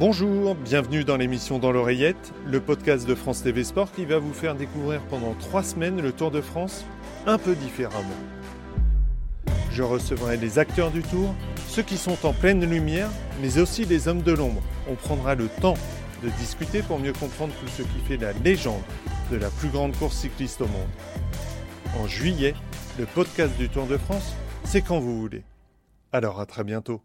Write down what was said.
Bonjour, bienvenue dans l'émission Dans l'oreillette, le podcast de France TV Sport qui va vous faire découvrir pendant trois semaines le Tour de France un peu différemment. Je recevrai les acteurs du Tour, ceux qui sont en pleine lumière, mais aussi les hommes de l'ombre. On prendra le temps de discuter pour mieux comprendre tout ce qui fait la légende de la plus grande course cycliste au monde. En juillet, le podcast du Tour de France, c'est quand vous voulez. Alors à très bientôt.